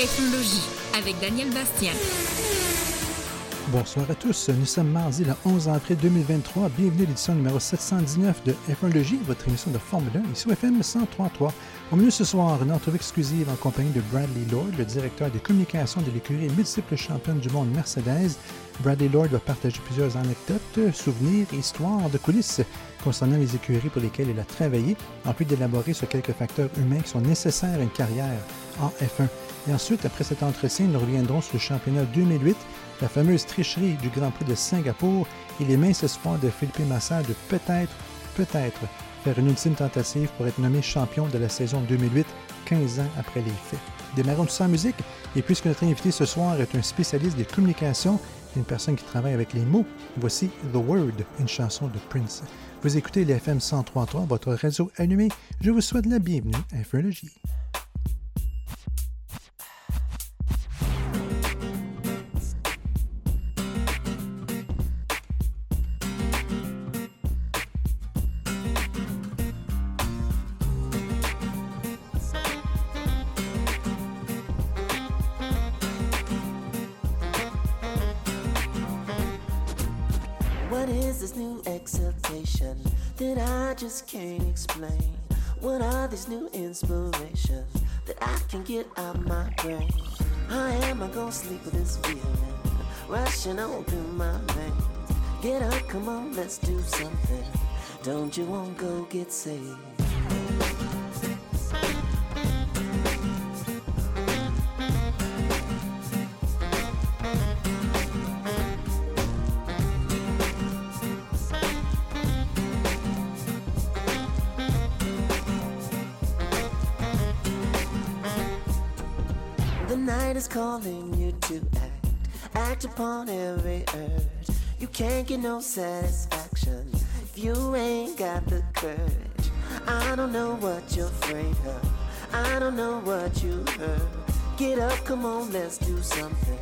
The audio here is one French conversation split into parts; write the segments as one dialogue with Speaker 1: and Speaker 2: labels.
Speaker 1: Ethnologie avec Daniel Bastien.
Speaker 2: Bonsoir à tous. Nous sommes mardi le 11 avril 2023. Bienvenue à l'édition numéro 719 de F1 votre émission de Formule 1, ici au FM 103.3. Au menu ce soir, une entrevue exclusive en compagnie de Bradley Lord, le directeur des communications de l'écurie multiple championne du monde Mercedes. Bradley Lord va partager plusieurs anecdotes, souvenirs et histoires de coulisses concernant les écuries pour lesquelles il a travaillé, en plus d'élaborer sur quelques facteurs humains qui sont nécessaires à une carrière en F1. Et ensuite, après cet entretien, nous reviendrons sur le championnat 2008 la fameuse tricherie du Grand Prix de Singapour et les minces espoirs de Philippe Massa de peut-être, peut-être faire une ultime tentative pour être nommé champion de la saison 2008, 15 ans après les faits. Démarrons tout ça en musique, et puisque notre invité ce soir est un spécialiste des communications une personne qui travaille avec les mots, voici The Word, une chanson de Prince. Vous écoutez les FM 103.3, votre réseau allumé. Je vous souhaite la bienvenue à F1
Speaker 3: just can't explain. What are these new inspirations that I can get out my brain? How am I gonna sleep with this feeling rushing on through my veins? Get up, come on, let's do something. Don't you wanna go get saved? Calling you to act, act upon every urge. You can't get no satisfaction if you ain't got the courage. I don't know what you're afraid of. I don't know what you heard. Get up, come on, let's do something.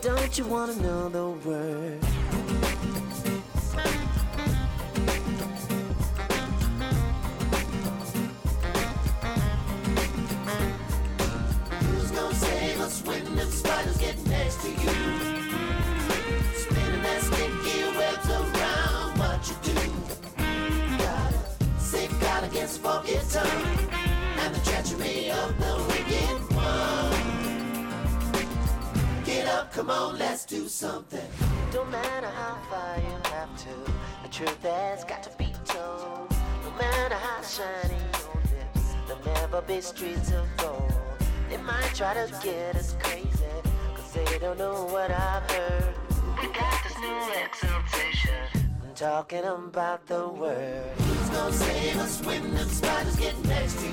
Speaker 3: Don't you wanna know the word? And the treachery of the wicked one. Get up, come on, let's do something. Don't matter how far you have to, the truth has got to be told. No matter how shiny your lips, there'll never be streets of gold. They might try to get us crazy, cause they don't know what I've heard. We got this new exaltation I'm talking about the word. Gonna save us when the spiders get next to you?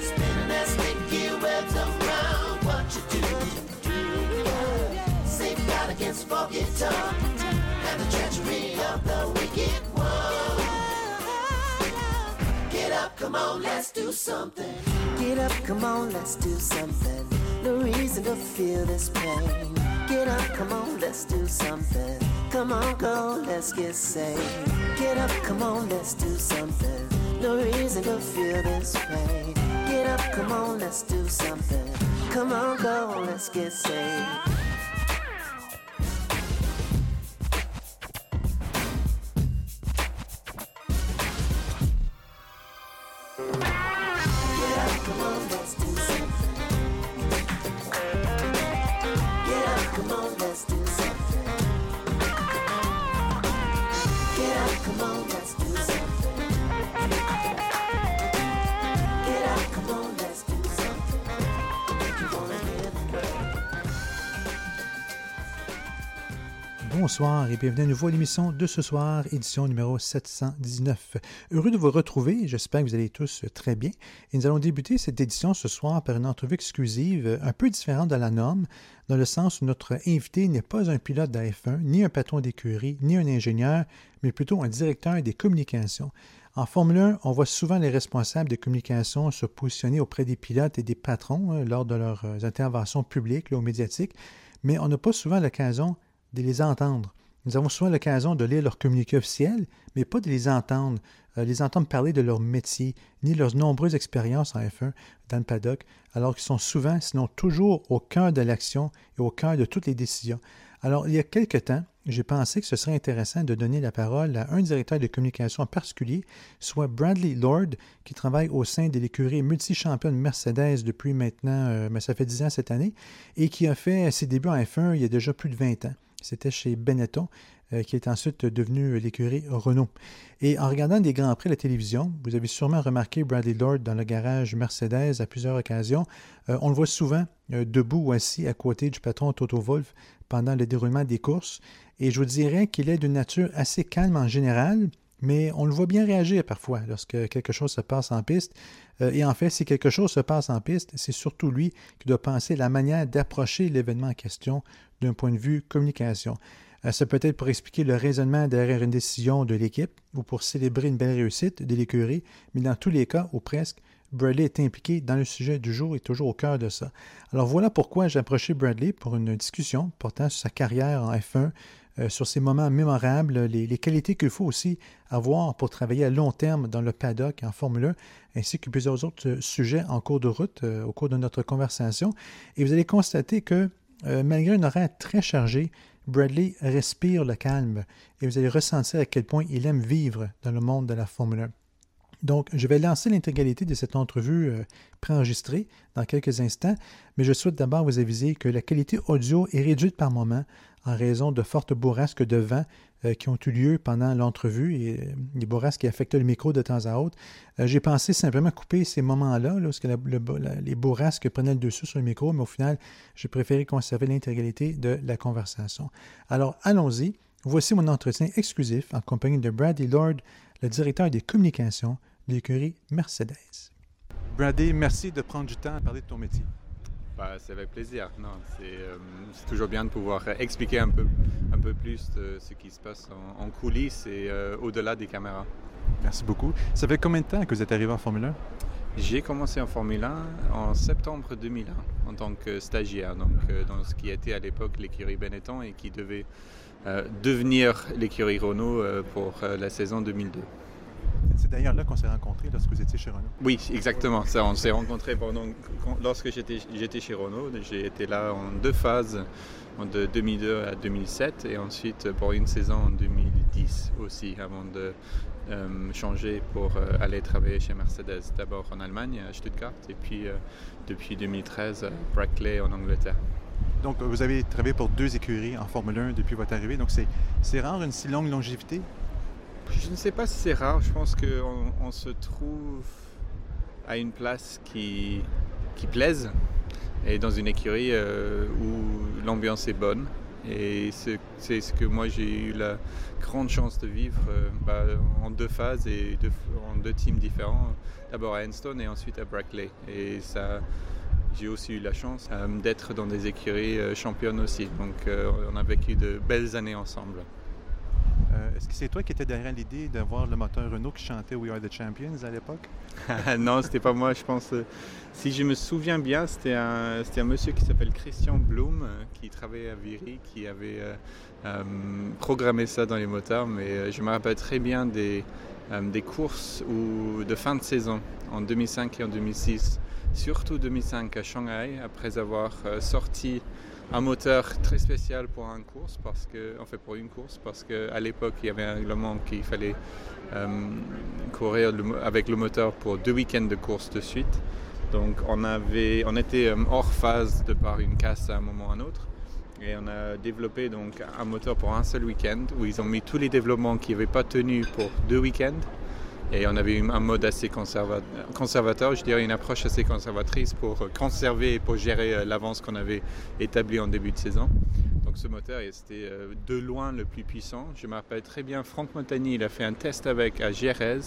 Speaker 3: Spinning that sticky webs around what you do. Safeguard against foggy tongue and the treachery of the wicked one. Get up, come on, let's do something. Get up, come on, let's do something. No reason to feel this pain. Get up, come on, let's do something. Come on, go, let's get saved. Get up, come on, let's do something. No reason to feel this way. Get up, come on, let's do something. Come on, go, let's get saved.
Speaker 2: Bonsoir et bienvenue à nouveau à l'émission de ce soir, édition numéro 719. Heureux de vous retrouver, j'espère que vous allez tous très bien. Et nous allons débuter cette édition ce soir par une entrevue exclusive un peu différente de la norme, dans le sens où notre invité n'est pas un pilote d'AF1, ni un patron d'écurie, ni un ingénieur, mais plutôt un directeur des communications. En Formule 1, on voit souvent les responsables des communications se positionner auprès des pilotes et des patrons hein, lors de leurs interventions publiques ou médiatiques, mais on n'a pas souvent l'occasion de les entendre. nous avons souvent l'occasion de lire leurs communiqués officiels, mais pas de les entendre, euh, les entendre parler de leur métier, ni leurs nombreuses expériences en F1 dans le paddock, alors qu'ils sont souvent, sinon toujours, au cœur de l'action et au cœur de toutes les décisions. Alors, il y a quelque temps, j'ai pensé que ce serait intéressant de donner la parole à un directeur de communication en particulier, soit Bradley Lord, qui travaille au sein de l'écurie multi-championne Mercedes depuis maintenant, mais euh, ben, ça fait 10 ans cette année, et qui a fait ses débuts en F1 il y a déjà plus de 20 ans. C'était chez Benetton, euh, qui est ensuite devenu l'écurie Renault. Et en regardant des Grands Prix à la télévision, vous avez sûrement remarqué Bradley Lord dans le garage Mercedes à plusieurs occasions. Euh, on le voit souvent debout ou assis à côté du patron Toto Wolff pendant le déroulement des courses. Et je vous dirais qu'il est d'une nature assez calme en général, mais on le voit bien réagir parfois lorsque quelque chose se passe en piste. Euh, et en fait, si quelque chose se passe en piste, c'est surtout lui qui doit penser la manière d'approcher l'événement en question d'un point de vue communication. Euh, ça peut être pour expliquer le raisonnement derrière une décision de l'équipe ou pour célébrer une belle réussite de l'écurie, mais dans tous les cas, ou presque, Bradley est impliqué dans le sujet du jour et toujours au cœur de ça. Alors voilà pourquoi j'ai approché Bradley pour une discussion portant sur sa carrière en F1, euh, sur ses moments mémorables, les, qualités qu'il faut aussi avoir pour travailler à long terme dans le paddock en Formule 1, ainsi que plusieurs autres euh, sujets en cours de route au cours de notre conversation. Et vous allez constater que malgré une horaire très chargée, Bradley respire le calme et vous allez ressentir à quel point il aime vivre dans le monde de la Formule 1. Donc, je vais lancer l'intégralité de cette entrevue euh, préenregistrée dans quelques instants, mais je souhaite d'abord vous aviser que la qualité audio est réduite par moment en raison de fortes bourrasques de vent euh, qui ont eu lieu pendant l'entrevue et euh, des bourrasques qui affectaient le micro de temps à autre. J'ai pensé simplement couper ces moments-là, lorsque les bourrasques prenaient le dessus sur le micro, mais au final, j'ai préféré conserver l'intégralité de la conversation. Alors, allons-y. Voici mon entretien exclusif en compagnie de Bradley Lord, le directeur des communications l'écurie Mercedes. Brady, merci de prendre du temps à parler de ton métier.
Speaker 4: Bah, c'est avec plaisir. Non, euh, c'est, toujours bien de pouvoir expliquer un peu, un peu plus de ce qui se passe en, coulisses et euh, au-delà des caméras.
Speaker 2: Merci beaucoup. Ça fait combien de temps que vous êtes arrivé en Formule 1?
Speaker 4: J'ai commencé en Formule 1 en septembre 2001 en tant que stagiaire, donc euh, dans ce qui était à l'époque l'écurie Benetton et qui devait devenir l'écurie Renault pour la saison 2002.
Speaker 2: C'est d'ailleurs là qu'on s'est rencontrés lorsque vous étiez chez Renault.
Speaker 4: Oui, exactement. Ça, on s'est rencontrés pendant, lorsque j'étais chez Renault. J'ai été là en deux phases, de 2002 à 2007 et ensuite pour une saison en 2010 aussi, avant de euh, changer pour euh, aller travailler chez Mercedes. D'abord en Allemagne, à Stuttgart, et puis euh, depuis 2013, à Brackley en Angleterre.
Speaker 2: Donc, vous avez travaillé pour deux écuries en Formule 1 depuis votre arrivée. Donc, c'est rare une si longue longévité?
Speaker 4: Je ne sais pas si c'est rare. Je pense qu'on on se trouve à une place qui, qui plaise et dans une écurie euh, où l'ambiance est bonne. Et c'est ce que moi j'ai eu la grande chance de vivre euh, bah, en deux phases et en deux teams différents. D'abord à Enstone et ensuite à Brackley. Et ça, j'ai aussi eu la chance euh, d'être dans des écuries championnes aussi. Donc on a vécu de belles années ensemble.
Speaker 2: Euh, est-ce que c'est toi qui étais derrière l'idée d'avoir le moteur Renault qui chantait We Are the Champions à l'époque?
Speaker 4: non, c'était pas moi. Je pense, euh, si je me souviens bien, c'était un, monsieur qui s'appelle Christian Blum, euh, qui travaillait à Viry, qui avait programmé ça dans les moteurs. Mais je me rappelle très bien des, courses ou de fin de saison en 2005 et en 2006. Surtout 2005 à Shanghai, après avoir sorti un moteur très spécial pour une course parce que, en fait pour une course parce qu'à l'époque il y avait un règlement qu'il fallait euh, courir avec le moteur pour deux week-ends de course de suite. Donc on avait, on était euh, hors phase de par une casse à un moment ou à un autre. Et on a développé donc un moteur pour un seul week-end où ils ont mis tous les développements qui n'avaient pas tenu pour deux week-ends et on avait un mode assez conservateur, je dirais une approche assez conservatrice pour conserver et pour gérer euh, l'avance qu'on avait établie en début de saison. Donc ce moteur c'était euh, de loin le plus puissant. Je me rappelle très bien, Franck Montagny, il a fait un test avec à Jerez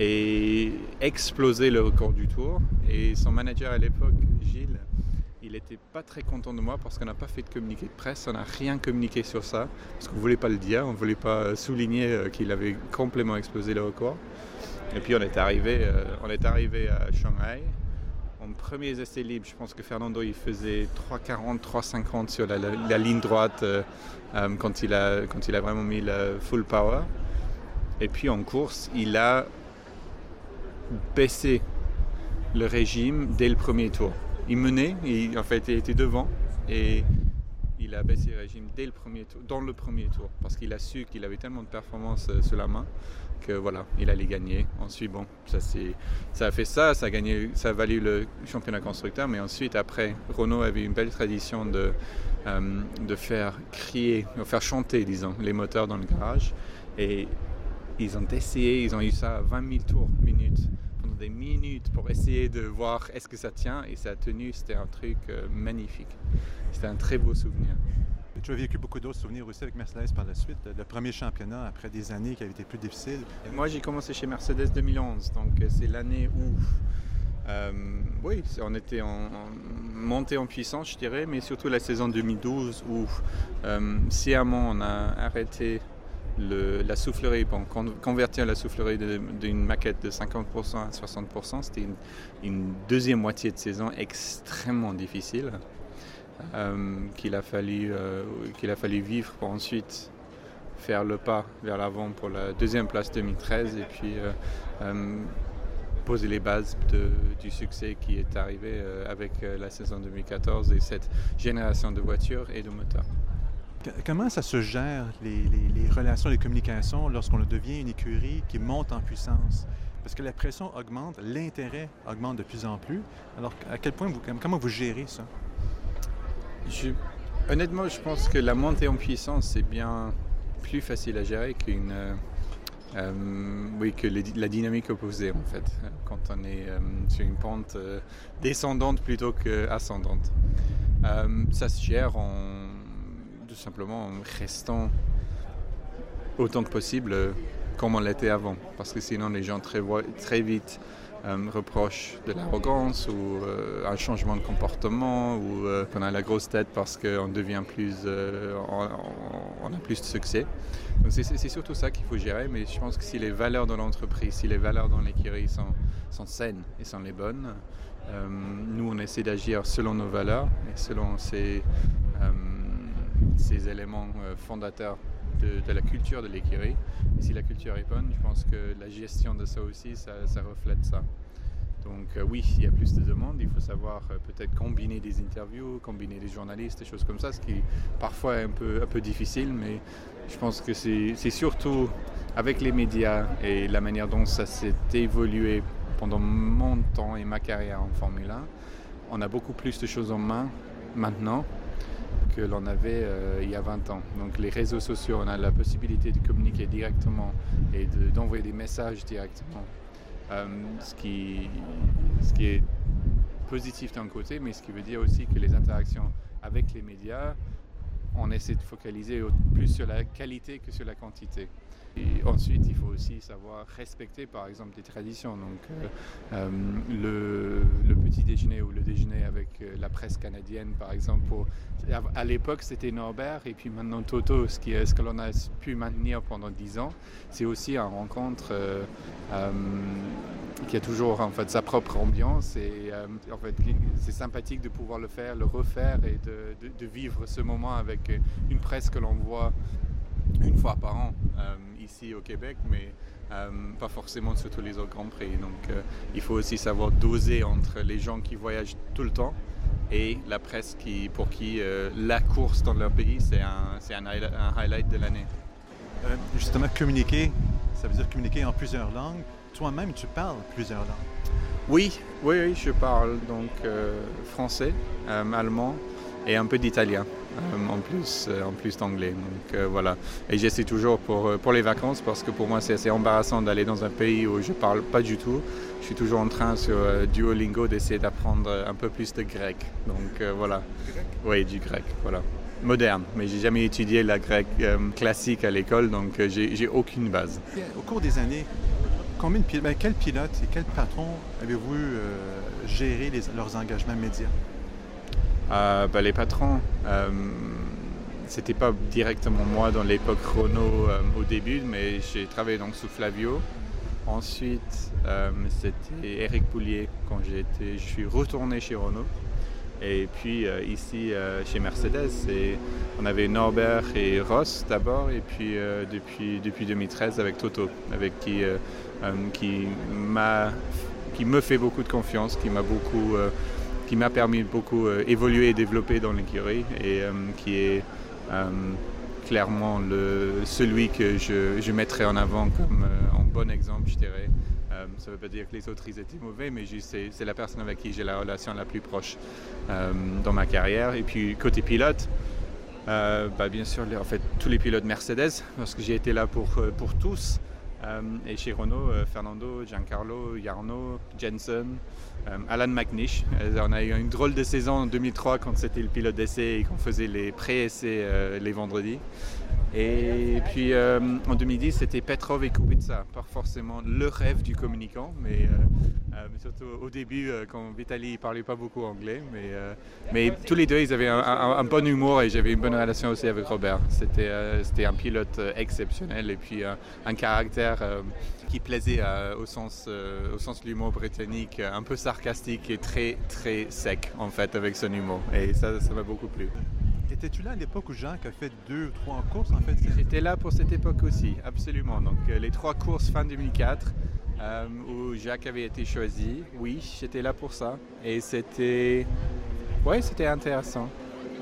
Speaker 4: et explosé le record du tour. Et son manager à l'époque, Gilles, il n'était pas très content de moi parce qu'on n'a pas fait de communiqué de presse, on n'a rien communiqué sur ça, parce qu'on ne voulait pas le dire, on ne voulait pas souligner euh, qu'il avait complètement explosé le record. Et puis on est arrivé, euh, on est arrivé à Shanghai, en premiers essais libres, je pense que Fernando il faisait 3,40, 3,50 sur la, la- la ligne droite euh, euh, quand, il a, quand il a vraiment mis le full power. Et puis en course, il a baissé le régime dès le premier tour. Il menait, il, en fait, il était devant et il a baissé le régime dès le premier tour, dans le premier tour, parce qu'il a su qu'il avait tellement de performance euh, sur la main que voilà, il allait gagner. Ensuite, bon, ça, ça a fait ça, ça a, gagné, ça valu le championnat constructeur, mais ensuite, après, Renault avait une belle tradition de, euh, de faire crier, de faire chanter, disons, les moteurs dans le garage. Et ils ont essayé, ils ont eu ça à 20 000 tours pendant des minutes, pour essayer de voir est-ce que ça tient, et ça a tenu, c'était un truc euh, magnifique. C'était un très beau souvenir.
Speaker 2: Tu as vécu beaucoup d'autres souvenirs aussi avec Mercedes par la suite. Le premier championnat après des années qui avaient été plus difficiles.
Speaker 4: Moi, j'ai commencé chez Mercedes 2011, donc euh, c'est l'année où, euh, oui, on était en, en montée en puissance, je dirais, mais surtout la saison 2012 où euh, sciemment on a arrêté la soufflerie, convertir la soufflerie d'une maquette de 50% à 60%, c'était une, deuxième moitié de saison extrêmement difficile. euh, qu'il a fallu euh, a fallu vivre pour ensuite faire le pas vers l'avant pour la deuxième place 2013 et puis euh, poser les bases du succès qui est arrivé avec la saison 2014 et cette génération de voitures et de moteurs.
Speaker 2: Comment ça se gère, les, relations, les communications, lorsqu'on devient une écurie qui monte en puissance? Parce que la pression augmente, l'intérêt augmente de plus en plus. Alors, à quel point vous, comment vous gérez ça?
Speaker 4: Honnêtement, je pense que la montée en puissance, c'est bien plus facile à gérer qu'une, euh, euh, oui, que la dynamique opposée, en fait, quand on est euh, sur une pente descendante plutôt qu'ascendante. Ça se gère en, tout simplement en restant autant que possible euh, comme on l'était avant, parce que sinon les gens très, très vite euh, reprochent de l'arrogance ou euh, un changement de comportement ou qu'on a la grosse tête parce qu'on devient plus, on, a plus de succès. Donc c'est- surtout ça qu'il faut gérer, mais je pense que si les valeurs de l'entreprise, si les valeurs dans l'écurie sont, sont saines et sont les bonnes, nous on essaie d'agir selon nos valeurs et selon ces, ces éléments euh, fondateurs de, la culture de l'écurie. Et si la culture est bonne, je pense que la gestion de ça aussi, ça, reflète ça. Donc euh, oui, il y a plus de demandes, il faut savoir euh, peut-être combiner des interviews, combiner des journalistes, des choses comme ça, ce qui parfois est un peu, difficile, mais je pense que c'est surtout avec les médias et la manière dont ça s'est évolué pendant mon temps et ma carrière en Formule 1, on a beaucoup plus de choses en main maintenant que l'on avait euh, il y a 20 ans. Donc les réseaux sociaux, on a la possibilité de communiquer directement et de- d'envoyer des messages directement. Euh, ce, qui, ce qui est positif d'un côté, mais ce qui veut dire aussi que les interactions avec les médias, on essaie de focaliser plus sur la qualité que sur la quantité. Ensuite, il faut aussi savoir respecter, par exemple, des traditions. Donc, euh, euh, le, petit déjeuner ou le déjeuner avec euh, la presse canadienne, par exemple, à, l'époque, c'était Norbert, et puis maintenant Toto, ce, qui ce que l'on a pu maintenir pendant 10 ans, c'est aussi une rencontre qui a toujours en fait sa propre ambiance. Et en fait c'est sympathique de pouvoir le faire, le refaire et de, vivre ce moment avec une presse que l'on voit une fois par an ici au Québec, mais euh, pas forcément sur tous les autres grands prix. Donc euh, il faut aussi savoir doser entre les gens qui voyagent tout le temps et la presse qui, pour qui euh, la course dans leur pays c'est un, c'est un, un highlight de l'année.
Speaker 2: Justement, communiquer, ça veut dire communiquer en plusieurs langues. Toi-même, tu parles plusieurs langues.
Speaker 4: Oui, oui, oui, je parle donc français, allemand et un peu d'italien en plus, euh, en plus d'anglais. Donc euh, voilà. Et j'essaie toujours pour, euh, pour les vacances parce que pour moi c'est assez embarrassant d'aller dans un pays où je parle pas du tout. Je suis toujours en train sur euh, Duolingo d'essayer d'apprendre un peu plus de grec. Donc euh, voilà. Oui, du grec, voilà. Moderne, mais j'ai jamais étudié la grec euh, classique à l'école, donc euh, j'ai aucune base.
Speaker 2: Et Au cours des années, combien de pilotes, ben, quel pilote et quel patron avez-vous euh, géré les- leurs engagements médias?
Speaker 4: Euh, bah, les patrons, euh, c'était pas directement moi dans l'époque euh, au début, mais j'ai travaillé donc sous Flavio Ensuite, euh, c'était Eric Poulier quand été, je suis retourné chez Renault. Et puis euh, ici chez Mercedes, on avait Norbert et Ross d'abord, et puis depuis, depuis 2013 avec Toto, avec qui, qui, m'a, qui me fait beaucoup de confiance, qui m'a beaucoup, qui m'a permis beaucoup évoluer et développer dans l'écurie, et qui est clairement le, celui que je, je mettrai en avant comme en bon exemple, je dirais. Euh, ça ne veut pas dire que les autres ils étaient mauvais, mais c'est la personne avec qui j'ai la relation la plus proche euh, dans ma carrière. Et puis côté pilote, euh, bah, bien sûr, en fait, tous les pilotes Mercedes, parce que j'ai été là pour, pour tous. et chez Renault, Fernando, Giancarlo, Jarno, Jensen, Alan McNish. on a eu une drôle de saison en 2003 quand c'était le pilote d'essai et qu'on faisait les pré-essais les vendredis. Et puis euh, en 2010, c'était Petrov et Kubica, pas forcément le rêve du communicant, mais, euh, euh, surtout au début, quand Vitaly ne parlait pas beaucoup anglais. Mais, mais tous les deux, ils avaient un, bon humour et j'avais une bonne relation aussi avec Robert. C'était c'était un pilote exceptionnel et puis un caractère qui plaisait au, sens, au sens de l'humour britannique, un peu sarcastique et très très sec en fait avec son humour. Et ça, ça m'a beaucoup plu.
Speaker 2: Étais-tu là à l'époque où Jacques a fait deux ou trois courses en fait?
Speaker 4: J'étais là pour cette époque aussi, absolument. Donc euh, les trois courses fin 2004 euh, où Jacques avait été choisi, oui, j'étais là pour ça. Et c'était, ouais, c'était intéressant.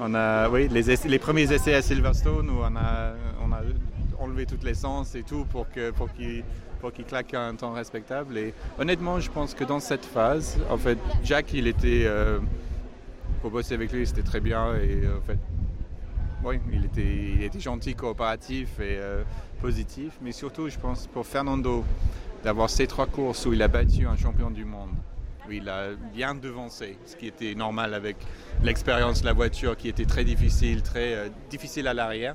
Speaker 4: On a, oui, les, premiers essais à Silverstone où on a, on a enlevé toute l'essence et tout pour que pour qu'il pour qu'il claque un temps respectable. Et honnêtement, je pense que dans cette phase, en fait, Jacques, il était euh, pour bosser avec lui, c'était très bien et en fait, oui, il était, gentil, coopératif et euh, positif. Mais surtout, je pense, pour Fernando, d'avoir ces trois courses où il a battu un champion du monde, où il a bien devancé, ce qui était normal avec l'expérience de la voiture qui était très difficile, très euh, difficile à l'arrière.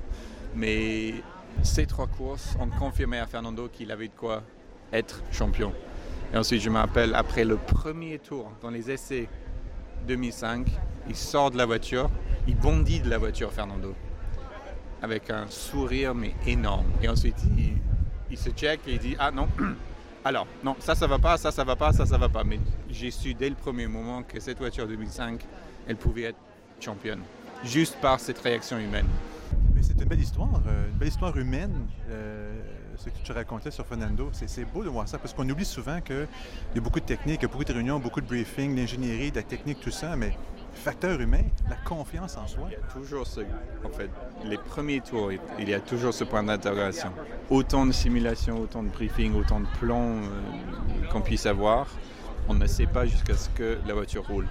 Speaker 4: Mais ces trois courses ont confirmé à Fernando qu'il avait de quoi être champion. Et ensuite, je me rappelle, après le premier tour dans les essais 2005, il sort de la voiture il bondit de la voiture, Fernando, avec un sourire mais énorme. Et ensuite, il, se check et il dit Ah non, alors, non, ça, ça va pas, ça, ça va pas, ça, ça va pas. Mais j'ai su dès le premier moment que cette voiture 2005, elle pouvait être championne, juste par cette réaction humaine.
Speaker 2: C'est une belle histoire, euh, une belle histoire humaine. Euh, ce que tu racontais sur Fernando, c'est beau de voir ça parce qu'on oublie souvent qu'il y a beaucoup de techniques, beaucoup de réunions, beaucoup de briefings, d'ingénierie, de la technique, tout ça, mais facteur humain, la confiance en soi.
Speaker 4: Il y a toujours ce, en fait, les premiers tours, il y a toujours ce point d'interrogation. Autant de simulations, autant de briefings, autant de plans euh, qu'on puisse avoir, on ne sait pas jusqu'à ce que la voiture roule.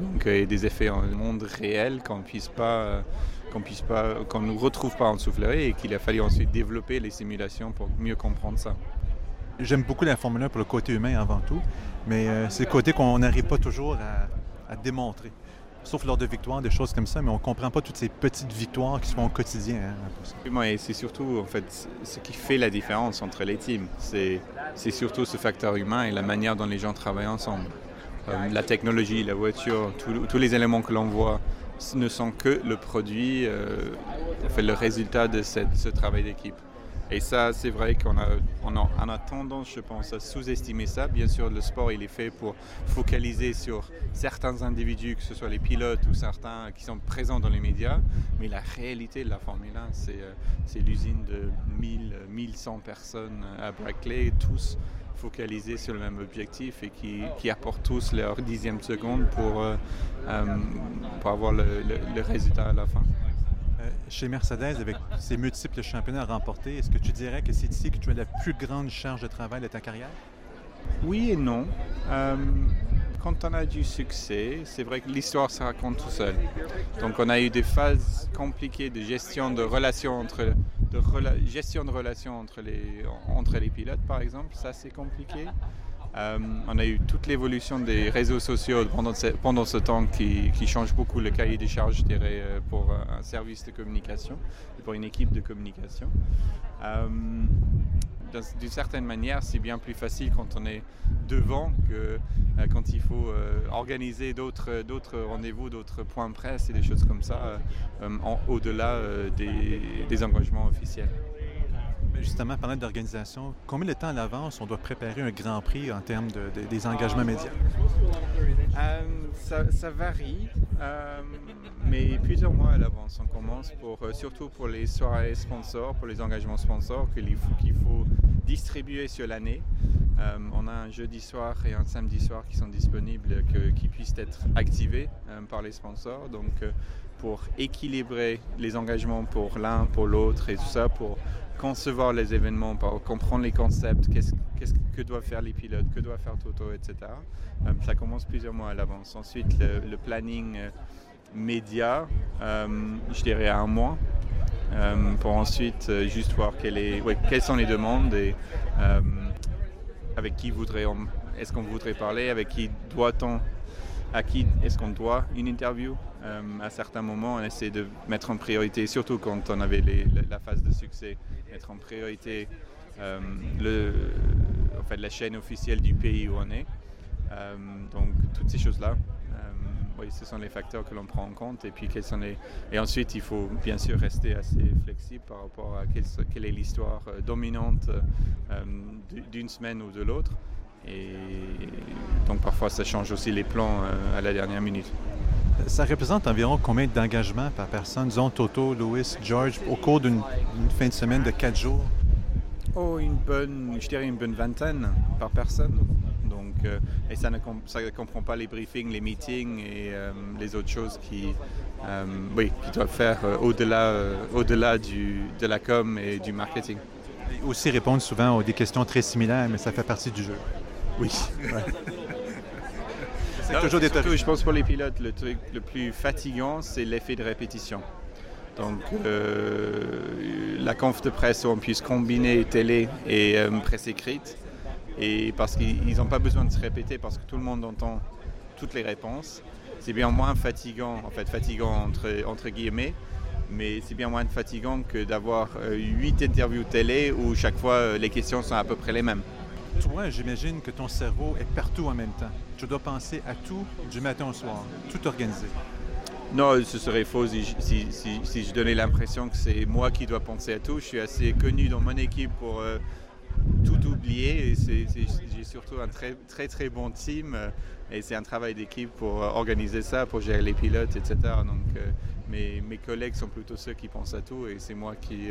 Speaker 4: Donc il y a des effets en monde réel qu'on puisse pas, euh, qu'on puisse pas, qu'on nous retrouve pas en soufflerie et qu'il a fallu ensuite développer les simulations pour mieux comprendre ça.
Speaker 2: J'aime beaucoup la Formule 1 pour le côté humain avant tout, mais euh, c'est le côté qu'on n'arrive pas toujours à, à démontrer. Sauf lors de victoires, des choses comme ça, mais on ne comprend pas toutes ces petites victoires qui se font au quotidien.
Speaker 4: Hein, et c'est surtout en fait ce qui fait la différence entre les teams. C'est, surtout ce facteur humain et la manière dont les gens travaillent ensemble. Euh, la technologie, la voiture, tous les éléments que l'on voit ne sont que le produit, euh, le résultat de ce travail d'équipe. Et ça, c'est vrai qu'on a, tendance, je pense, à sous-estimer ça. Bien sûr, le sport, il est fait pour focaliser sur certains individus, que ce soit les pilotes ou certains qui sont présents dans les médias. Mais la réalité de la Formule 1, c'est, euh, c'est l'usine de 1000, 1100 personnes à Brackley, tous focalisés sur le même objectif et qui, apportent tous leur dixième seconde pour, euh, euh, pour avoir le résultat à la fin
Speaker 2: chez Mercedes, avec ces multiples championnats remportés, est-ce que tu dirais que c'est ici que tu as la plus grande charge de travail de ta carrière?
Speaker 4: Oui et non. Euh, quand on a du succès, c'est vrai que l'histoire se raconte tout seul. Donc on a eu des phases compliquées de gestion de relations entre, gestion de relations entre les, entre les pilotes, par exemple. Ça, c'est compliqué. Euh, on a eu toute l'évolution des réseaux sociaux pendant ce, temps qui, change beaucoup le cahier des charges, euh, pour un service de communication pour une équipe de communication. Euh, d'une certaine manière, c'est bien plus facile quand on est devant que quand il faut organiser d'autres, rendez-vous, d'autres points presse et des choses comme ça, au-delà des engagements officiels
Speaker 2: justement, parlant d'organisation, combien de temps à l'avance on doit préparer un Grand Prix en termes de, des engagements médias?
Speaker 4: Euh, ça, varie, euh, mais plusieurs mois à l'avance. On commence pour, euh, surtout pour les soirées sponsors, pour les engagements sponsors qu'il faut, qu'il faut distribuer sur l'année. on a un jeudi soir et un samedi soir qui sont disponibles, qui puissent être activés par les sponsors. Donc, pour équilibrer les engagements pour l'un, pour l'autre et tout ça, pour concevoir les événements, pour comprendre les concepts, qu'est-ce, que doivent faire les pilotes, que doit faire Toto, etc. Euh, ça commence plusieurs mois à l'avance. Ensuite, le, planning euh, média, euh, je dirais un mois, pour ensuite juste voir quelles sont les demandes et avec qui voudrait est-ce qu'on voudrait parler, avec qui doit-on à qui est-ce qu'on doit une interview? Euh, à certains moments, on essaie de mettre en priorité, surtout quand on avait la phase de succès, mettre en priorité euh, le, en fait, la chaîne officielle du pays où on est. Euh, donc toutes ces choses-là, oui, ce sont les facteurs que l'on prend en compte. Et puis quels sont les... Et ensuite, il faut bien sûr rester assez flexible par rapport à quelle est l'histoire dominante d'une semaine ou de l'autre. Et donc parfois ça change aussi les plans euh, à la dernière minute.
Speaker 2: Ça représente environ combien d'engagements par personne, disons Toto, Louis, George, au cours d'une fin de semaine de quatre jours?
Speaker 4: Oh, une bonne, je dirais une bonne vingtaine par personne. Donc, euh, et ça ne, comprend pas les briefings, les meetings et euh, les autres choses qui, oui, qui doivent faire au-delà, au-delà de la com et du marketing.
Speaker 2: Et aussi répondre souvent aux des questions très similaires, mais ça fait partie du jeu.
Speaker 4: Oui. c'est toujours des surtout, Je pense pour les pilotes, le truc le plus fatigant, c'est l'effet de répétition. Donc, euh, la conf de presse où on puisse combiner télé et euh, presse écrite. Et parce qu'ils n'ont pas besoin de se répéter, parce que tout le monde entend toutes les réponses. C'est bien moins fatigant, en fait, fatigant entre, entre guillemets, mais c'est bien moins fatigant que d'avoir euh, huit interviews télé où chaque fois les questions sont à peu près les mêmes.
Speaker 2: Toi, j'imagine que ton cerveau est partout en même temps. Tu dois penser à tout du matin au soir, tout organiser.
Speaker 4: Non, ce serait faux si, je donnais l'impression que c'est moi qui dois penser à tout. Je suis assez connu dans mon équipe pour euh, tout oublier et j'ai surtout un très très très bon team euh, et c'est un travail d'équipe pour euh, organiser ça, pour gérer les pilotes, etc. Donc mes, mes, collègues sont plutôt ceux qui pensent à tout et c'est moi qui,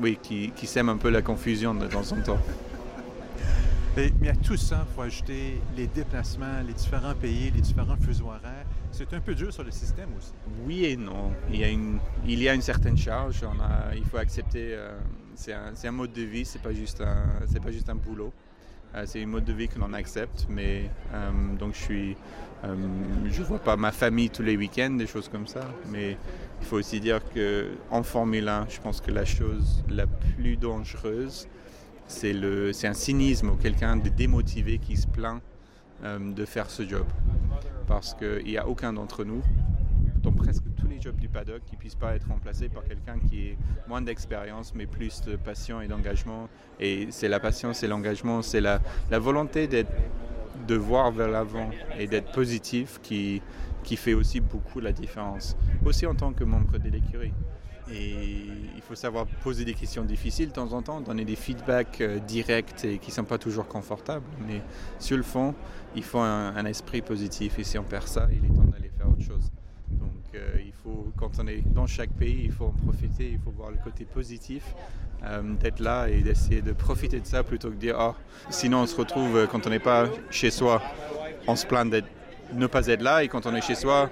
Speaker 4: oui, qui, qui sème un peu la confusion de temps en temps.
Speaker 2: Mais, à tout ça, il faut ajouter les déplacements, les différents pays, les différents fuseaux horaires. C'est un peu dur sur le système aussi.
Speaker 4: Oui et non. Il y a une, il y a une certaine charge. On a, il faut accepter. Euh, c'est un, mode de vie, c'est pas un, c'est pas juste un boulot. Euh, c'est un mode de vie que l'on accepte. Mais euh, je suis, je vois pas ma famille tous les week-ends, des choses comme ça. Mais il faut aussi dire que en Formule 1, je pense que la chose la plus dangereuse, c'est un cynisme ou quelqu'un de démotivé qui se plaint euh, de faire ce job. Parce qu'il n'y a aucun d'entre nous, dans presque tous les jobs du paddock, qui ne puisse pas être remplacé par quelqu'un qui ait moins d'expérience, mais plus de passion et d'engagement. Et c'est la passion, c'est l'engagement, c'est la, la, volonté de voir vers l'avant et d'être positif qui, qui fait aussi beaucoup la différence. Aussi en tant que membre de l'écurie. Et il faut savoir poser des questions difficiles de temps en temps, donner des feedbacks euh, directs et qui ne sont pas toujours confortables. Mais sur le fond, il faut un, esprit positif. Et si on perd ça, il est temps d'aller faire autre chose. Donc euh, il quand on est dans chaque pays, il faut en profiter, il faut voir le côté positif, euh, d'être là et d'essayer de profiter de ça plutôt que de dire oh, sinon on se retrouve quand on n'est pas chez soi, on se plaint de ne pas être là et quand on est chez soi,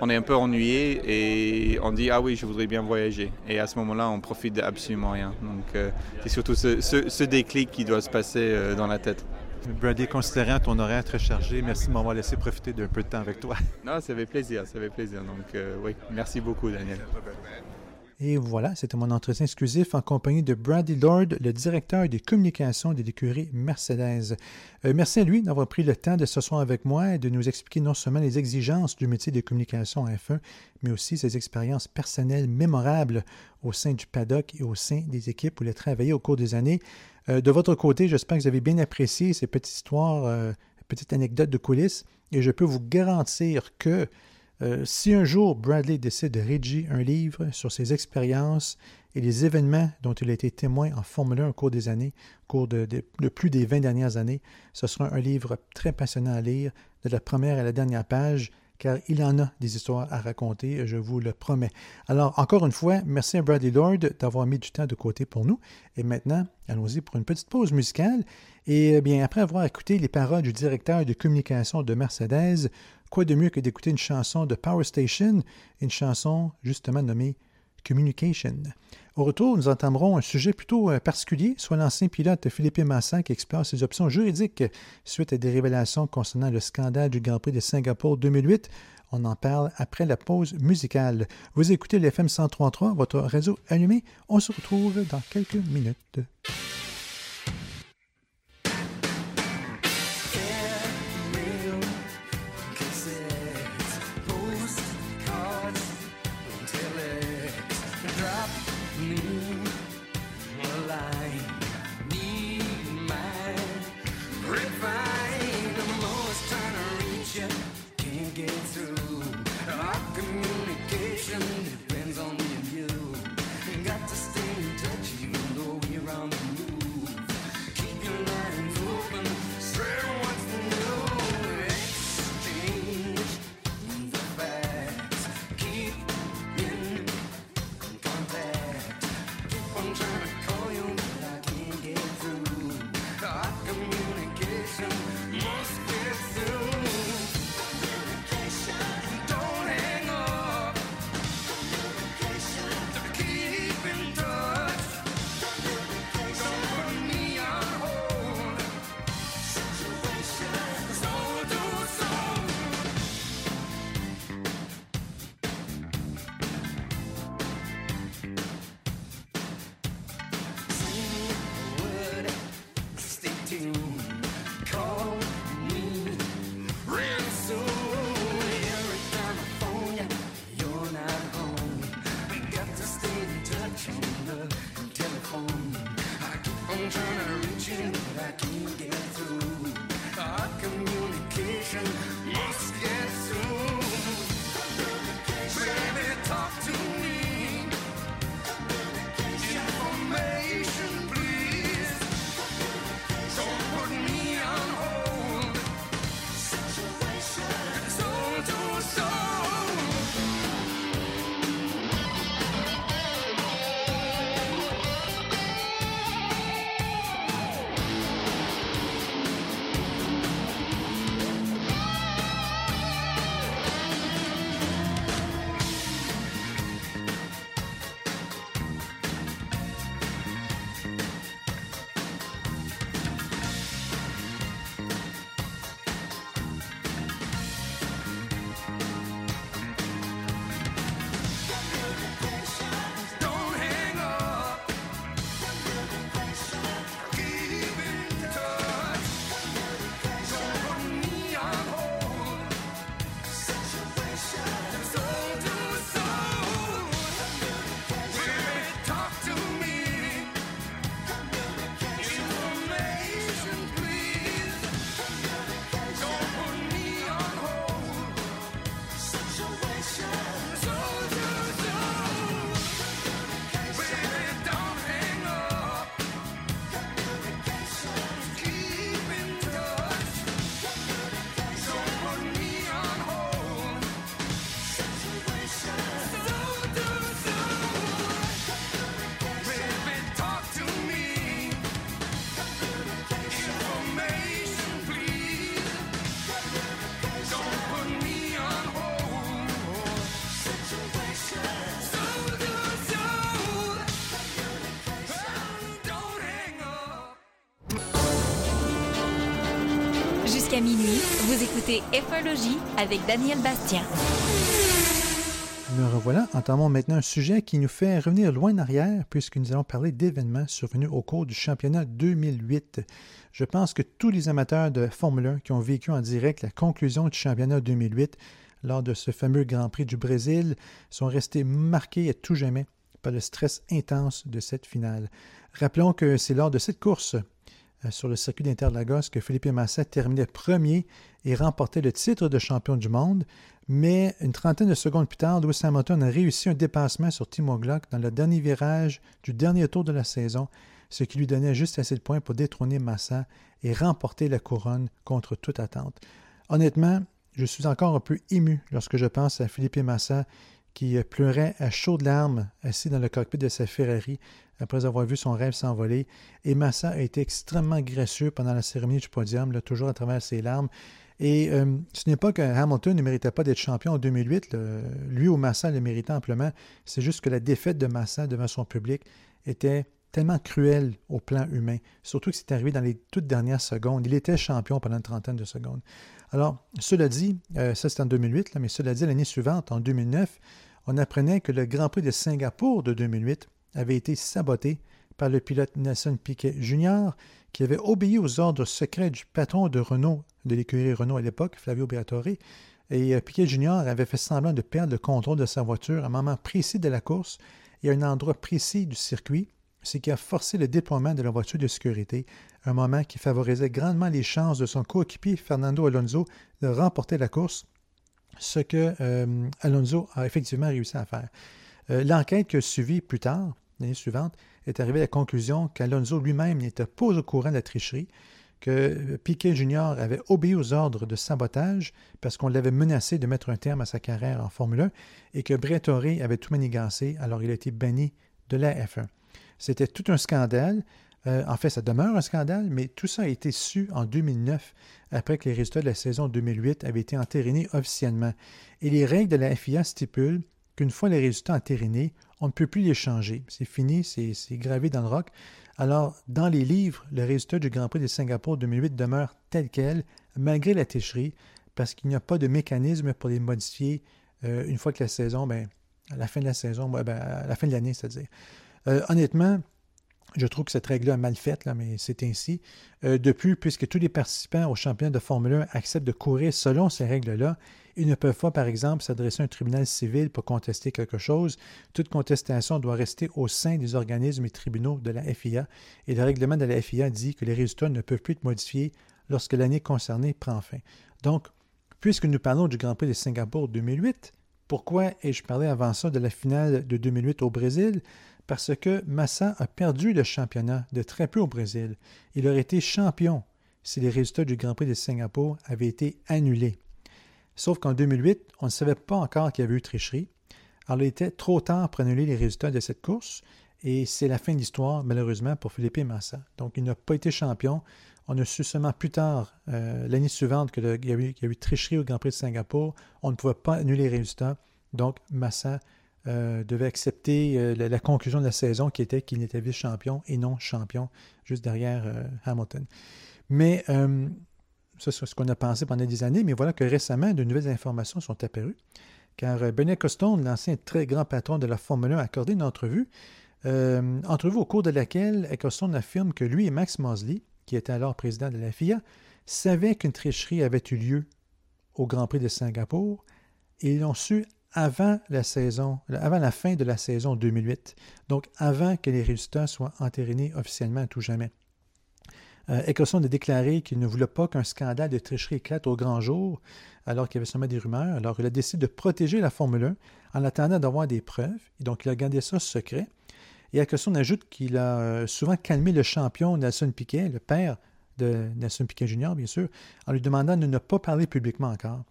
Speaker 4: on est un peu ennuyé et on dit ah oui je voudrais bien voyager et à ce moment-là on profite d'absolument rien donc euh, c'est surtout ce, déclic qui doit se passer euh, dans la tête.
Speaker 2: Brady, considérant ton horaire très chargé, merci de m'avoir laissé profiter d'un peu de temps avec toi.
Speaker 4: Non, ça fait plaisir, ça fait plaisir. Donc euh, oui, merci beaucoup Daniel.
Speaker 2: Et voilà, c'était mon entretien exclusif en compagnie de Brady Lord, le directeur des communications de l'écurie Mercedes. Euh, merci à lui d'avoir pris le temps de ce soir avec moi et de nous expliquer non seulement les exigences du métier de communication F1, mais aussi ses expériences personnelles mémorables au sein du paddock et au sein des équipes où il a travaillé au cours des années. Euh, de votre côté, j'espère que vous avez bien apprécié ces petites histoires, euh, petites anecdotes de coulisses, et je peux vous garantir que Euh, si un jour Bradley décide de rédiger un livre sur ses expériences et les événements dont il a été témoin en Formule 1 au cours des années, au cours de, plus des 20 dernières années, ce sera un livre très passionnant à lire, de la première à la dernière page, car il en a des histoires à raconter, je vous le promets. Alors, encore une fois, merci à Bradley Lord d'avoir mis du temps de côté pour nous. Et maintenant, allons-y pour une petite pause musicale. Et eh bien, après avoir écouté les paroles du directeur de communication de Mercedes, quoi de mieux que d'écouter une chanson de Power Station, une chanson justement nommée Communication. Au retour, nous entamerons un sujet plutôt euh, particulier, soit l'ancien pilote Philippe Massa qui explore ses options juridiques suite à des révélations concernant le scandale du Grand Prix de Singapour 2008. On en parle après la pause musicale. Vous écoutez l'FM 1033, votre réseau allumé. On se retrouve dans quelques minutes.
Speaker 1: I'm trying to reach you, but I can't get minuit, vous écoutez Effologie avec Daniel Bastien.
Speaker 2: Nous revoilà, entamons maintenant un sujet qui nous fait revenir loin en arrière puisque nous allons parler d'événements survenus au cours du championnat 2008. Je pense que tous les amateurs de Formule 1 qui ont vécu en direct la conclusion du championnat 2008 lors de ce fameux Grand Prix du Brésil sont restés marqués à tout jamais par le stress intense de cette finale. Rappelons que c'est lors de cette course sur le circuit d'Interlagos que Felipe Massa terminait premier et remportait le titre de champion du monde. Mais une trentaine de secondes plus tard, Lewis Hamilton a réussi un dépassement sur Timo Glock dans le dernier virage du dernier tour de la saison, ce qui lui donnait juste assez de points pour détrôner Massa et remporter la couronne contre toute attente. Honnêtement, je suis encore un peu ému lorsque je pense à Felipe Massa qui pleurait à chaudes larmes assis dans le cockpit de sa Ferrari après avoir vu son rêve s'envoler. Et Massa a été extrêmement gracieux pendant la cérémonie du podium, toujours à travers ses larmes. Et euh, ce n'est pas que Hamilton ne méritait pas d'être champion en 2008. lui ou Massa le méritait amplement. C'est juste que la défaite de Massa devant son public était tellement cruelle au plan humain. Surtout que c'est arrivé dans les toutes dernières secondes. Il était champion pendant une trentaine de secondes. Alors, cela dit, euh, ça c'est en 2008, mais cela dit, l'année suivante, en 2009, on apprenait que le Grand Prix de Singapour de 2008 avait été saboté par le pilote Nelson Piquet Jr., qui avait obéi aux ordres secrets du patron de Renault, de l'écurie Renault à l'époque, Flavio Briatore. Et euh, Piquet Jr. avait fait semblant de perdre le contrôle de sa voiture à un moment précis de la course et à un endroit précis du circuit, ce qui a forcé le déploiement de la voiture de sécurité, un moment qui favorisait grandement les chances de son coéquipier Fernando Alonso de remporter la course ce que euh, Alonso a effectivement réussi à faire. Euh, l'enquête qui a plus tard, l'année suivante, est arrivée à la conclusion qu'Alonso lui-même n'était pas au courant de la tricherie, que Piquet Jr. avait obéi aux ordres de sabotage parce qu'on l'avait menacé de mettre un terme à sa carrière en Formule 1 et que Briatore avait tout manigancé, alors il a été banni de la F1. C'était tout un scandale. Euh, en fait, ça demeure un scandale, mais tout ça a été su en 2009, après que les résultats de la saison 2008 avaient été entérinés officiellement. Et les règles de la FIA stipulent qu'une fois les résultats entérinés, on ne peut plus les changer. C'est fini, c'est gravé dans le roc. Alors, dans les livres, le résultat du Grand Prix de Singapour 2008 demeure tel quel, malgré la tricherie, parce qu'il n'y a pas de mécanisme pour les modifier euh, une fois que la saison, ben, à la fin de la saison, ben, à la fin de l'année, c'est-à-dire. Euh, honnêtement, je trouve que cette règle-là est mal faite, mais c'est ainsi. Euh, de plus, puisque tous les participants au championnat de Formule 1 acceptent de courir selon ces règles-là, ils ne peuvent pas, par exemple, s'adresser à un tribunal civil pour contester quelque chose. Toute contestation doit rester au sein des organismes et tribunaux de la FIA. Et le règlement de la FIA dit que les résultats ne peuvent plus être modifiés lorsque l'année concernée prend fin. Donc, puisque nous parlons du Grand Prix de Singapour 2008, pourquoi ai-je parlé avant ça de la finale de 2008 au Brésil? Parce que Massa a perdu le championnat de très peu au Brésil. Il aurait été champion si les résultats du Grand Prix de Singapour avaient été annulés. Sauf qu'en 2008, on ne savait pas encore qu'il y avait eu tricherie. Alors il était trop tard pour annuler les résultats de cette course et c'est la fin de l'histoire, malheureusement, pour Philippe Massa. Donc il n'a pas été champion. On a su seulement plus tard, euh, l'année suivante, qu'il y, a eu tricherie au Grand Prix de Singapour. On ne pouvait pas annuler les résultats. Donc Massa euh, devait accepter euh, la, conclusion de la saison qui était qu'il était vice-champion et non champion, juste derrière euh, Hamilton. Mais ça, c'est ce qu'on a pensé pendant des années, mais voilà que récemment, de nouvelles informations sont apparues, car Benet Costone, l'ancien très grand patron de la Formule 1, a accordé une entrevue, entrevue au cours de laquelle Costone affirme que lui et Max Mosley, qui était alors président de la FIA, savaient qu'une tricherie avait eu lieu au Grand Prix de Singapour et ils l'ont su avant la saison, avant la fin de la saison 2008, donc avant que les résultats soient entérinés officiellement à tout jamais. Euh, a déclaré qu'il ne voulait pas qu'un scandale de tricherie éclate au grand jour, alors qu'il y avait seulement des rumeurs. Alors, il a décidé de protéger la Formule 1 en attendant d'avoir des preuves. Et donc, il a gardé ça secret. Et Eccleston ajoute qu'il a euh, souvent calmé le champion Nelson Piquet, le père de Nelson Piquet Jr., bien sûr, en lui demandant de ne pas parler publiquement encore.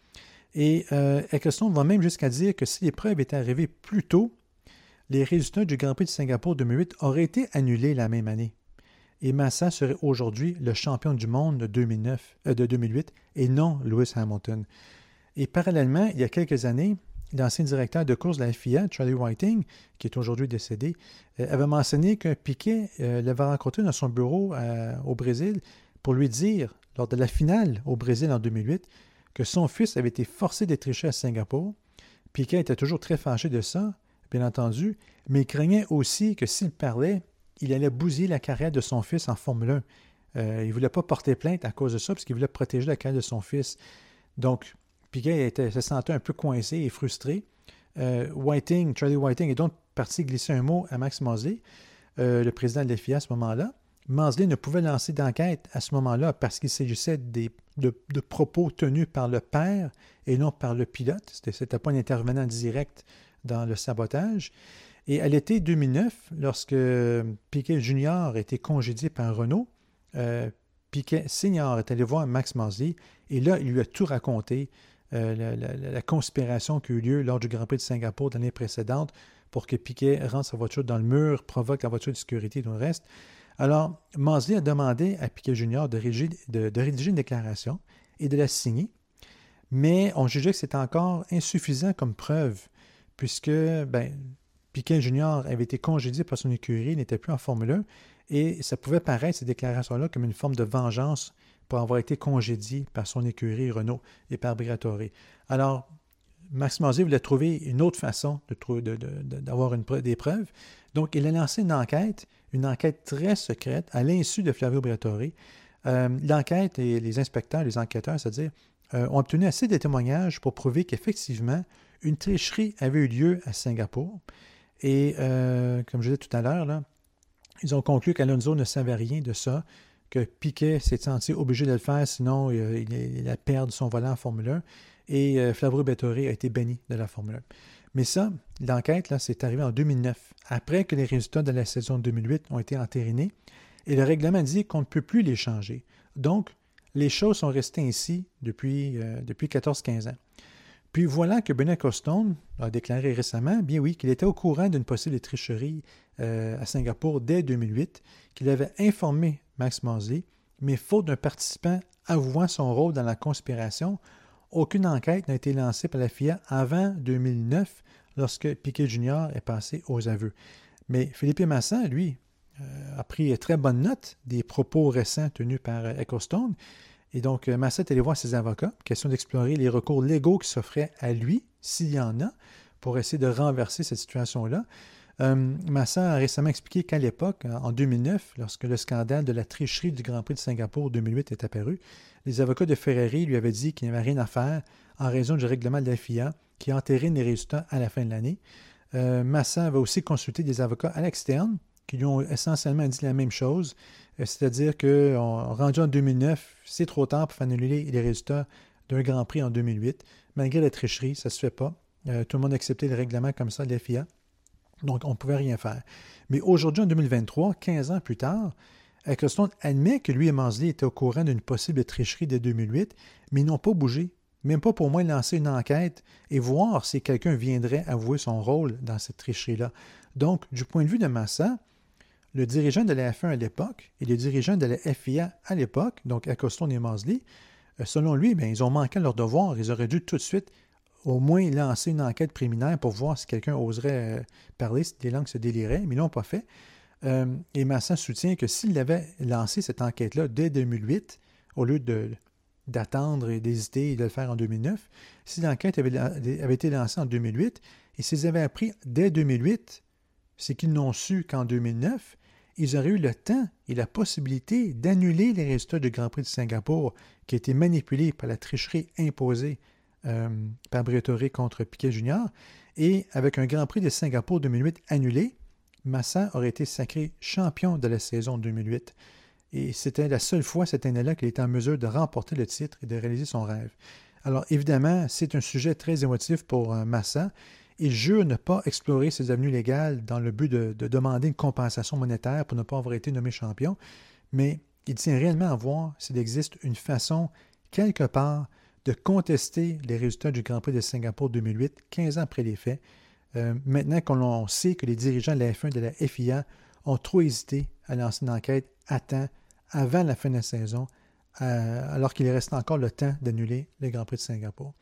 Speaker 2: Et euh, va même jusqu'à dire que si les preuves étaient arrivées plus tôt, les résultats du Grand Prix de Singapour 2008 auraient été annulés la même année. Et Massa serait aujourd'hui le champion du monde de, 2009, euh, de 2008 et non Lewis Hamilton. Et parallèlement, il y a quelques années, l'ancien directeur de course de la FIA, Charlie Whiting, qui est aujourd'hui décédé, euh, avait mentionné que Piquet euh, l'avait rencontré dans son bureau au Brésil pour lui dire, lors de la finale au Brésil en 2008, que son fils avait été forcé d'être tricher à Singapour. Piquet était toujours très fâché de ça, bien entendu, mais il craignait aussi que s'il parlait, il allait bousiller la carrière de son fils en Formule 1. Euh, il ne voulait pas porter plainte à cause de ça, parce voulait protéger la carrière de son fils. Donc, Piquet était, se sentait un peu coincé et frustré. Euh, Whiting, Charlie Whiting est donc parti glisser un mot à Max Mosley, euh, le président de l'FIA à ce moment-là, Mansley ne pouvait lancer d'enquête à ce moment-là parce qu'il s'agissait de, propos tenus par le père et non par le pilote. Ce n'était pas un intervenant direct dans le sabotage. Et à l'été 2009, lorsque Piquet Junior été congédié par Renault, euh, Piquet Senior est allé voir Max Mansley et là, il lui a tout raconté, euh, la, conspiration qui a eu lieu lors du Grand Prix de Singapour l'année précédente pour que Piquet rentre sa voiture dans le mur, provoque la voiture de sécurité et tout le reste. Alors, Mansley a demandé à Piquet Junior de rédiger, une déclaration et de la signer, mais on jugeait que c'était encore insuffisant comme preuve, puisque ben, Piquet Junior avait été congédié par son écurie, n'était plus en Formule 1, et ça pouvait paraître, ces déclarations-là, comme une forme de vengeance pour avoir été congédié par son écurie Renault et par Briatore. Alors, Max Mazé voulait trouver une autre façon d'avoir de, des preuves. Donc, il a lancé une enquête, une enquête très secrète, à l'insu de Flavio Briatore. Euh, l'enquête et les inspecteurs, les enquêteurs, c'est-à-dire, euh, ont obtenu assez de témoignages pour prouver qu'effectivement, une tricherie avait eu lieu à Singapour. Et euh, comme je disais tout à l'heure, ils ont conclu qu'Alonso ne savait rien de ça, que Piquet s'est senti obligé de le faire, sinon il, a perdu son volant en Formule 1. Et Flavio Bettori a été banni de la Formule 1. Mais ça, l'enquête, là, c'est arrivé en 2009, après que les résultats de la saison 2008 ont été entérinés. Et le règlement dit qu'on ne peut plus les changer. Donc, les choses sont restées ainsi depuis, euh, depuis 14-15 ans. Puis voilà que Benoît Costone a déclaré récemment, bien oui, qu'il était au courant d'une possible tricherie euh, à Singapour dès 2008, qu'il avait informé Max Mosley, mais faute d'un participant avouant son rôle dans la conspiration, aucune enquête n'a été lancée par la FIA avant 2009, lorsque Piquet Junior est passé aux aveux. Mais Philippe Massin, lui, euh, a pris très bonne note des propos récents tenus par Ecclestone et donc, euh, Massa est allé voir ses avocats, question d'explorer les recours légaux qui s'offraient à lui, s'il y en a, pour essayer de renverser cette situation-là. Euh, Massa a récemment expliqué qu'à l'époque, en 2009, lorsque le scandale de la tricherie du Grand Prix de Singapour 2008 est apparu, les avocats de Ferrari lui avaient dit qu'il n'y avait rien à faire en raison du règlement de la FIA qui entérine les résultats à la fin de l'année. Euh, Massa avait aussi consulté des avocats à l'externe qui lui ont essentiellement dit la même chose, euh, c'est-à-dire que rendu en 2009, c'est trop tard pour annuler les résultats d'un Grand Prix en 2008. Malgré la tricherie, ça ne se fait pas. Euh, tout le monde a accepté le règlement comme ça de la FIA. Donc, on ne pouvait rien faire. Mais aujourd'hui, en 2023, 15 ans plus tard, Ecclestone admet que lui et Mansley étaient au courant d'une possible tricherie de 2008, mais ils n'ont pas bougé, même pas pour moi lancer une enquête et voir si quelqu'un viendrait avouer son rôle dans cette tricherie-là. Donc, du point de vue de Massa, le dirigeant de la F1 à l'époque et le dirigeant de la FIA à l'époque, donc Acoston et Mosley, euh, selon lui, bien, ils ont manqué leur devoir. Ils auraient dû tout de suite au moins lancer une enquête préliminaire pour voir si quelqu'un oserait euh, parler, si des langues se déliraient, mais ils ne l'ont pas fait. Euh, et Massin soutient que s'il avait lancé cette enquête-là dès 2008, au lieu d'attendre et d'hésiter et de le faire en 2009, si l'enquête avait, été lancée en 2008 et s'ils avaient appris dès 2008, c'est qu'ils n'ont su qu'en 2009, ils auraient eu le temps et la possibilité d'annuler les résultats du Grand Prix de Singapour qui a été manipulé par la tricherie imposée euh, par Briatore contre Piquet Junior. Et avec un Grand Prix de Singapour 2008 annulé, Massa aurait été sacré champion de la saison 2008. Et c'était la seule fois cette année-là qu'il était en mesure de remporter le titre et de réaliser son rêve. Alors évidemment, c'est un sujet très émotif pour euh, Massa. Il jure ne pas explorer ses avenues légales dans le but de, demander une compensation monétaire pour ne pas avoir été nommé champion, mais il tient réellement à voir s'il existe une façon, quelque part, de contester les résultats du Grand Prix de Singapour 2008, 15 ans après les faits, euh, maintenant qu'on sait que les dirigeants de la F1 et de la FIA ont trop hésité à lancer une enquête à temps, avant la fin de la saison, euh, alors qu'il reste encore le temps d'annuler le Grand Prix de Singapour.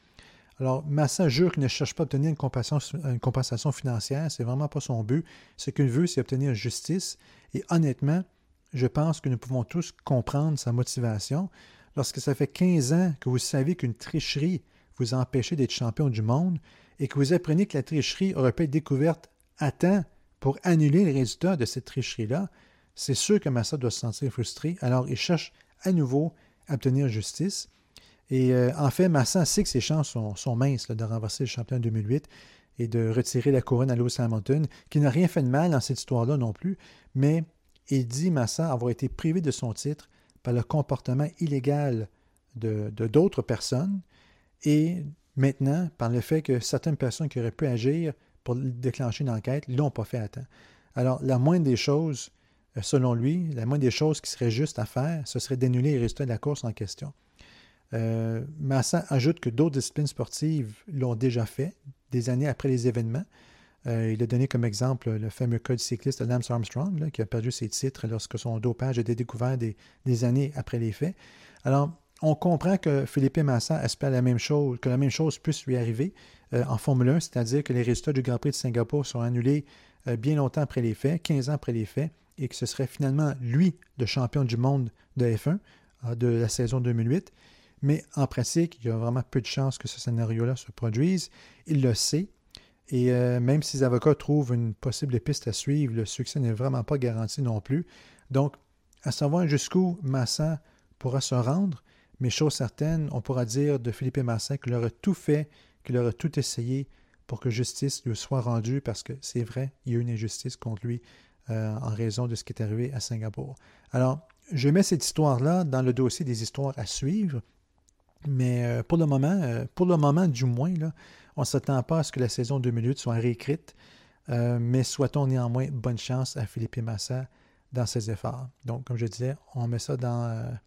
Speaker 2: Alors, Massa jure qu'il ne cherche pas à obtenir une compensation, une compensation financière. C'est vraiment pas son but. Ce qu'il veut, c'est obtenir justice. Et honnêtement, je pense que nous pouvons tous comprendre sa motivation. Lorsque ça fait 15 ans que vous savez qu'une tricherie vous a empêché d'être champion du monde et que vous apprenez que la tricherie aurait pu être découverte à temps pour annuler les résultats de cette tricherie-là, c'est sûr que Massa doit se sentir frustré. Alors, il cherche à nouveau à obtenir justice. Et euh, en fait, Massa sait que ses chances sont, minces de renverser le champion 2008 et de retirer la couronne à Lewis Hamilton, qui n'a rien fait de mal dans cette histoire-là non plus, mais Il dit, Massa, avoir été privé de son titre par le comportement illégal de d'autres personnes et maintenant par le fait que certaines personnes qui auraient pu agir pour déclencher une enquête ne l'ont pas fait à temps. Alors, la moindre des choses, euh, selon lui, la moindre des choses qui serait juste à faire, ce serait d'annuler les résultats de la course en question. Euh, Massa ajoute que d'autres disciplines sportives l'ont déjà fait, des années après les événements. Euh, il a donné comme exemple le fameux code cycliste Lance Armstrong, qui a perdu ses titres lorsque son dopage a été découvert des, années après les faits. Alors, on comprend que Philippe Massa espère la même chose, que la même chose puisse lui arriver euh, en Formule 1, c'est-à-dire que les résultats du Grand Prix de Singapour sont annulés bien longtemps après les faits, 15 ans après les faits, et que ce serait finalement lui le champion du monde de F1 de la saison 2008. Mais en pratique, il y a vraiment peu de chances que ce scénario-là se produise. Il le sait. Et euh, même si les avocats trouvent une possible piste à suivre, le succès n'est vraiment pas garanti non plus. Donc, à savoir jusqu'où Massa pourra se rendre, mais chose certaine, on pourra dire de Philippe Massa qu'il aurait tout fait, qu'il aurait tout essayé pour que justice lui soit rendue, parce que c'est vrai, il y a eu une injustice contre lui euh, en raison de ce qui est arrivé à Singapour. Alors, je mets cette histoire-là dans le dossier des histoires à suivre, mais euh, pour le moment, euh, pour le moment du moins, on ne s'attend pas à ce que la saison 2008 soit réécrite, mais souhaitons néanmoins bonne chance à Philippe Massa dans ses efforts. Donc, comme je disais, on met ça dans,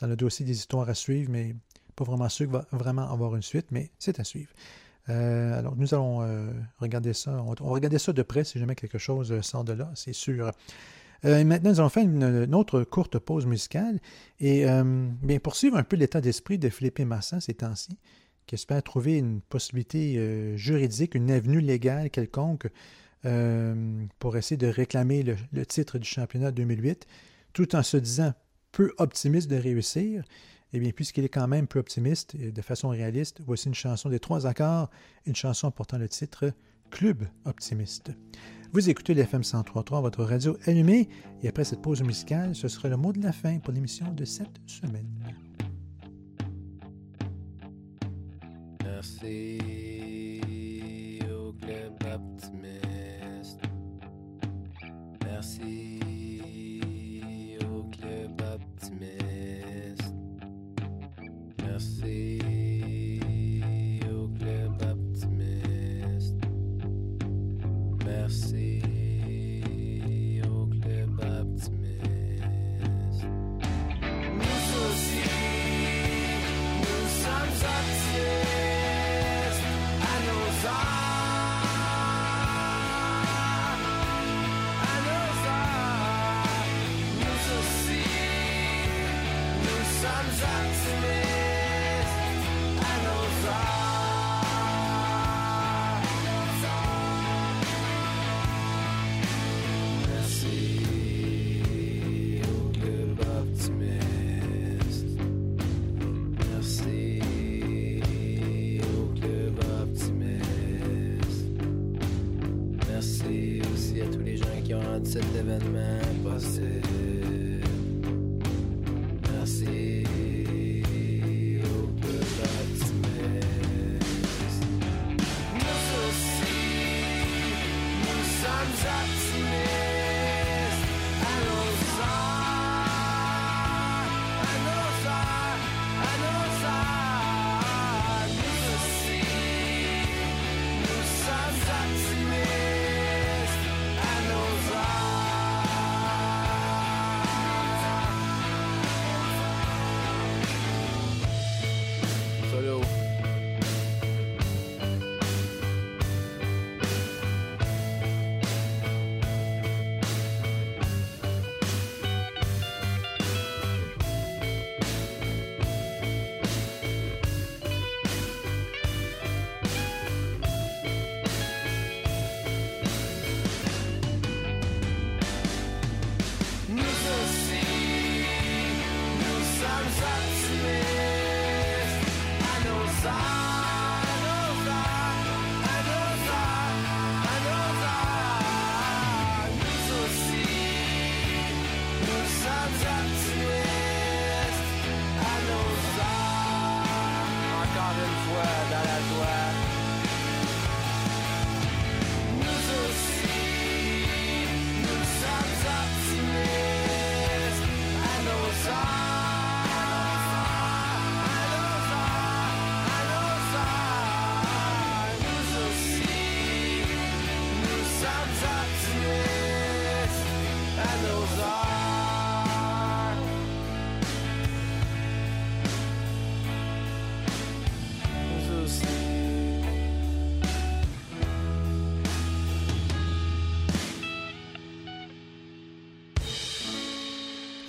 Speaker 2: dans le dossier des histoires à suivre, mais pas vraiment sûr qu'il va vraiment avoir une suite, mais c'est à suivre. alors, nous allons regarder ça. On, va regarder ça de près si jamais quelque chose sort de là, c'est sûr. Euh, maintenant, nous allons faire une, autre courte pause musicale et euh, bien, poursuivre un peu l'état d'esprit de Philippe Massa ces temps-ci, qui espère trouver une possibilité euh, juridique, une avenue légale quelconque pour essayer de réclamer le, titre du championnat 2008, tout en se disant peu optimiste de réussir. Eh bien, puisqu'il est quand même peu optimiste et de façon réaliste, voici une chanson des trois accords, une chanson portant le titre Club optimiste. Vous écoutez l'FM 103.3, votre radio allumée, et après cette pause musicale, ce sera le mot de la fin pour l'émission de cette semaine.
Speaker 5: Merci au club optimiste. Merci time's up to.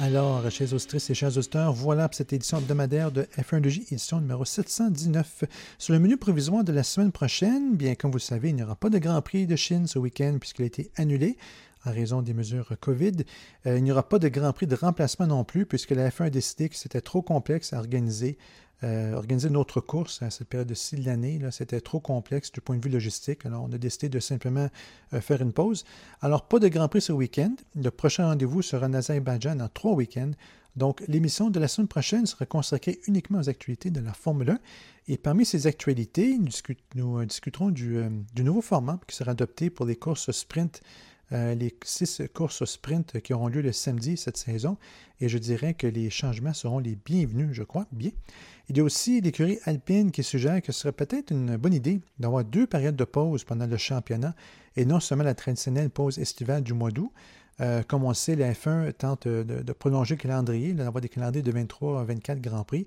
Speaker 2: Alors, chers auditrices et chers auditeurs, voilà pour cette édition hebdomadaire de F1 édition numéro 719. Sur le menu provisoire de la semaine prochaine, bien comme vous le savez, il n'y aura pas de Grand Prix de Chine ce week-end puisqu'il a été annulé en raison des mesures COVID. Euh, il n'y aura pas de Grand Prix de remplacement non plus puisque la F1 a décidé que c'était trop complexe à organiser. euh, organiser notre course à cette période-ci de l'année, c'était trop complexe du point de vue logistique. Alors, on a décidé de simplement euh, faire une pause. Alors, pas de Grand Prix ce week-end. Le prochain rendez-vous sera en Azerbaïdjan dans trois week-ends. Donc, l'émission de la semaine prochaine sera consacrée uniquement aux actualités de la Formule 1. Et parmi ces actualités, nous, euh, discuterons du, du nouveau format qui sera adopté pour les courses sprint, euh, les six courses sprint qui auront lieu le samedi cette saison. Et je dirais que les changements seront les bienvenus, je crois, bien. Il y a aussi l'écurie alpine qui suggère que ce serait peut-être une bonne idée d'avoir deux périodes de pause pendant le championnat et non seulement la traditionnelle pause estivale du mois d'août. Euh, comme on sait, la F1 tente de, prolonger le calendrier, d'avoir des calendriers de 23 à 24 Grands Prix.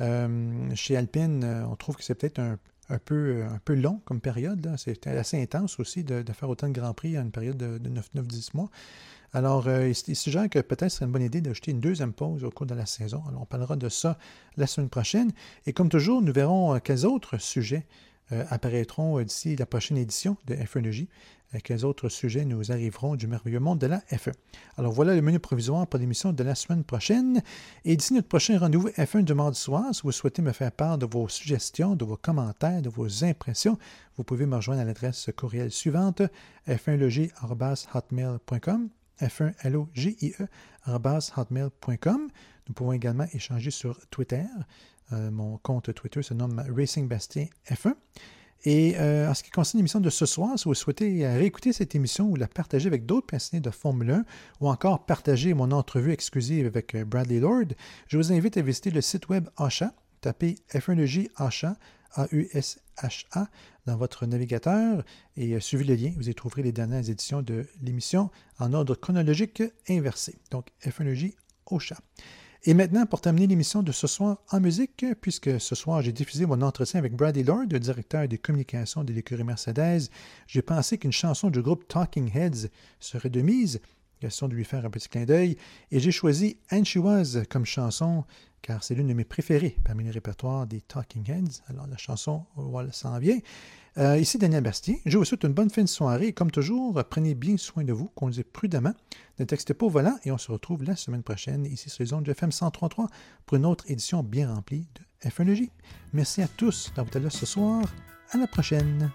Speaker 2: Euh, chez Alpine, on trouve que c'est peut-être un, un peu, un peu long comme période. C'est assez intense aussi de, faire autant de Grands Prix en une période de, de 9-10 mois. Alors, euh, il, il suggère que peut-être ce serait une bonne idée d'ajouter une deuxième pause au cours de la saison. Alors, on parlera de ça la semaine prochaine. Et comme toujours, nous verrons euh, quels autres sujets euh, apparaîtront euh, d'ici la prochaine édition de F1 quels autres sujets nous arriveront du merveilleux monde de la F1. Alors voilà le menu provisoire pour l'émission de la semaine prochaine. Et d'ici notre prochain rendez-vous F1 du mardi soir, si vous souhaitez me faire part de vos suggestions, de vos commentaires, de vos impressions, vous pouvez me rejoindre à l'adresse courriel suivante f1logie.hotmail.com f1logie.hotmail.com Nous pouvons également échanger sur Twitter. Euh, mon compte Twitter se nomme Racing Bastien F1. Et euh, en ce qui concerne l'émission de ce soir, si vous souhaitez réécouter cette émission ou la partager avec d'autres passionnés de Formule 1 ou encore partager mon entrevue exclusive avec euh, Bradley Lord, je vous invite à visiter le site web Asha. Tapez F1J Asha, A-U-S-H-A, dans votre navigateur et euh, suivez le lien. Vous y trouverez les dernières éditions de l'émission en ordre chronologique inversé. Donc F1J Asha. Et maintenant, pour terminer l'émission de ce soir en musique, puisque ce soir j'ai diffusé mon entretien avec Bradley Lord, le directeur des communications de l'écurie Mercedes, j'ai pensé qu'une chanson du groupe Talking Heads serait de mise, question de lui faire un petit clin d'œil, et j'ai choisi And She Was comme chanson, car c'est l'une de mes préférées parmi les répertoires des Talking Heads. Alors la chanson, voilà, s'en vient. Euh, ici Daniel Bastien. Je vous souhaite une bonne fin de soirée. Et comme toujours, prenez bien soin de vous, conduisez prudemment. Ne textez pas au volant et on se retrouve la semaine prochaine ici sur les ondes de FM 103.3 pour une autre édition bien remplie de F1 Merci à tous d'avoir été là ce soir. À la prochaine.